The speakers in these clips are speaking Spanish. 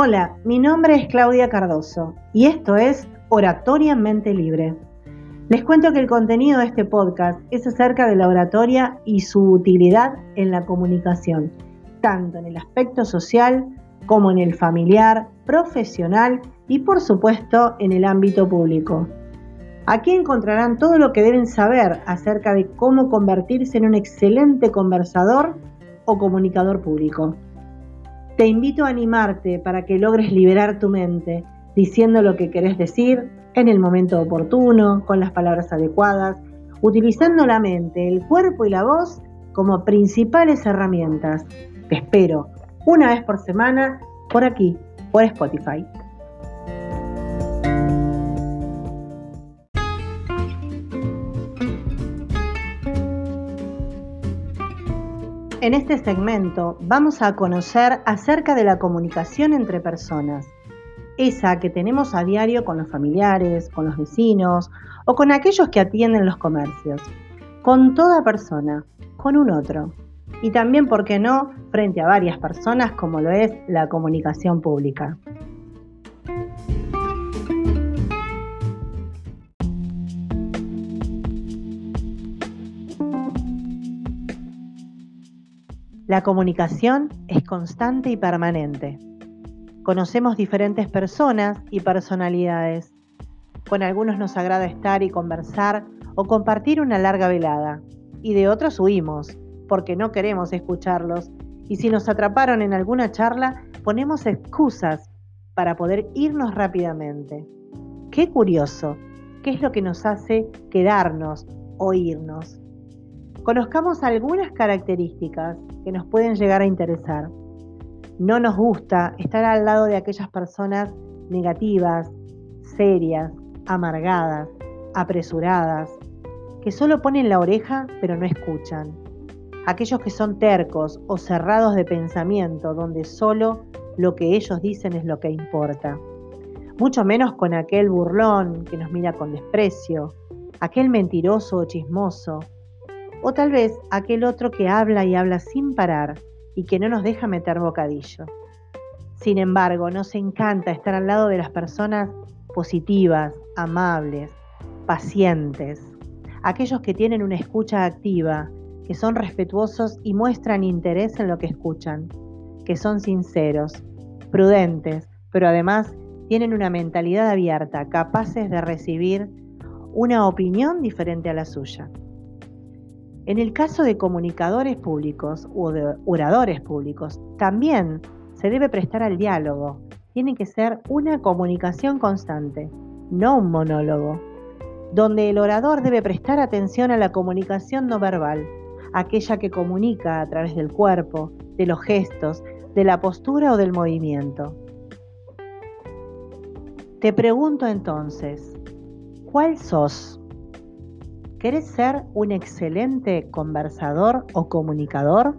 Hola, mi nombre es Claudia Cardoso y esto es Oratoria Mente Libre. Les cuento que el contenido de este podcast es acerca de la oratoria y su utilidad en la comunicación, tanto en el aspecto social como en el familiar, profesional y por supuesto en el ámbito público. Aquí encontrarán todo lo que deben saber acerca de cómo convertirse en un excelente conversador o comunicador público. Te invito a animarte para que logres liberar tu mente diciendo lo que querés decir en el momento oportuno, con las palabras adecuadas, utilizando la mente, el cuerpo y la voz como principales herramientas. Te espero una vez por semana por aquí, por Spotify. En este segmento vamos a conocer acerca de la comunicación entre personas, esa que tenemos a diario con los familiares, con los vecinos o con aquellos que atienden los comercios, con toda persona, con un otro, y también, ¿por qué no?, frente a varias personas como lo es la comunicación pública. La comunicación es constante y permanente. Conocemos diferentes personas y personalidades. Con algunos nos agrada estar y conversar o compartir una larga velada, y de otros huimos, porque no queremos escucharlos, y si nos atraparon en alguna charla, ponemos excusas para poder irnos rápidamente. Qué curioso, ¿qué es lo que nos hace quedarnos o irnos? Conozcamos algunas características que nos pueden llegar a interesar. No nos gusta estar al lado de aquellas personas negativas, serias, amargadas, apresuradas, que solo ponen la oreja pero no escuchan. Aquellos que son tercos o cerrados de pensamiento, donde solo lo que ellos dicen es lo que importa. Mucho menos con aquel burlón que nos mira con desprecio, aquel mentiroso o chismoso o tal vez aquel otro que habla y habla sin parar y que no nos deja meter bocadillo. Sin embargo, nos encanta estar al lado de las personas positivas, amables, pacientes, aquellos que tienen una escucha activa, que son respetuosos y muestran interés en lo que escuchan, que son sinceros, prudentes, pero además tienen una mentalidad abierta, capaces de recibir una opinión diferente a la suya. En el caso de comunicadores públicos o de oradores públicos, también se debe prestar al diálogo. Tiene que ser una comunicación constante, no un monólogo, donde el orador debe prestar atención a la comunicación no verbal, aquella que comunica a través del cuerpo, de los gestos, de la postura o del movimiento. Te pregunto entonces, ¿cuál sos? ¿Querés ser un excelente conversador o comunicador?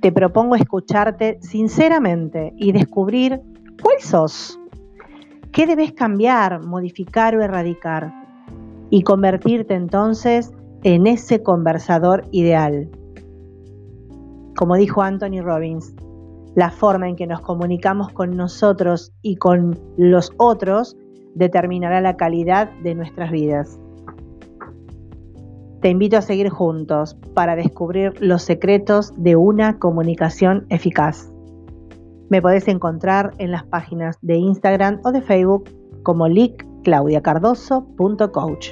Te propongo escucharte sinceramente y descubrir cuál sos, qué debes cambiar, modificar o erradicar y convertirte entonces en ese conversador ideal. Como dijo Anthony Robbins, la forma en que nos comunicamos con nosotros y con los otros determinará la calidad de nuestras vidas. Te invito a seguir juntos para descubrir los secretos de una comunicación eficaz. Me podés encontrar en las páginas de Instagram o de Facebook como licclaudiacardoso.coach.